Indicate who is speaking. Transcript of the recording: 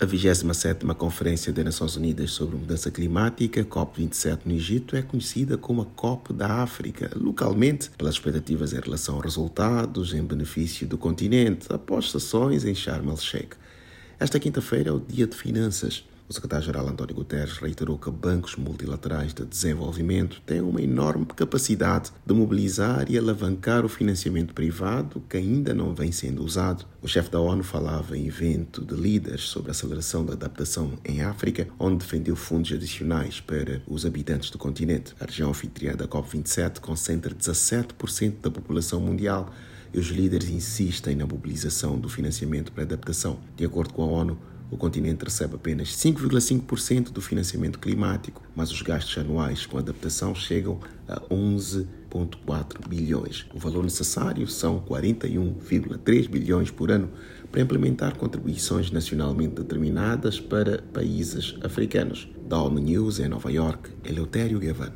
Speaker 1: A 27ª Conferência das Nações Unidas sobre Mudança Climática, COP27 no Egito, é conhecida como a COP da África, localmente pelas expectativas em relação a resultados em benefício do continente, após sessões em Sharm el-Sheikh. Esta quinta-feira é o Dia de Finanças. O secretário-geral António Guterres reiterou que bancos multilaterais de desenvolvimento têm uma enorme capacidade de mobilizar e alavancar o financiamento privado que ainda não vem sendo usado. O chefe da ONU falava em evento de líderes sobre a aceleração da adaptação em África, onde defendeu fundos adicionais para os habitantes do continente. A região anfitriã da COP27 concentra 17% da população mundial e os líderes insistem na mobilização do financiamento para adaptação. De acordo com a ONU, o continente recebe apenas 5,5% do financiamento climático, mas os gastos anuais com adaptação chegam a 11,4 bilhões. O valor necessário são 41,3 bilhões por ano para implementar contribuições nacionalmente determinadas para países africanos. Da ONU News em Nova York, Eleutério Gavan.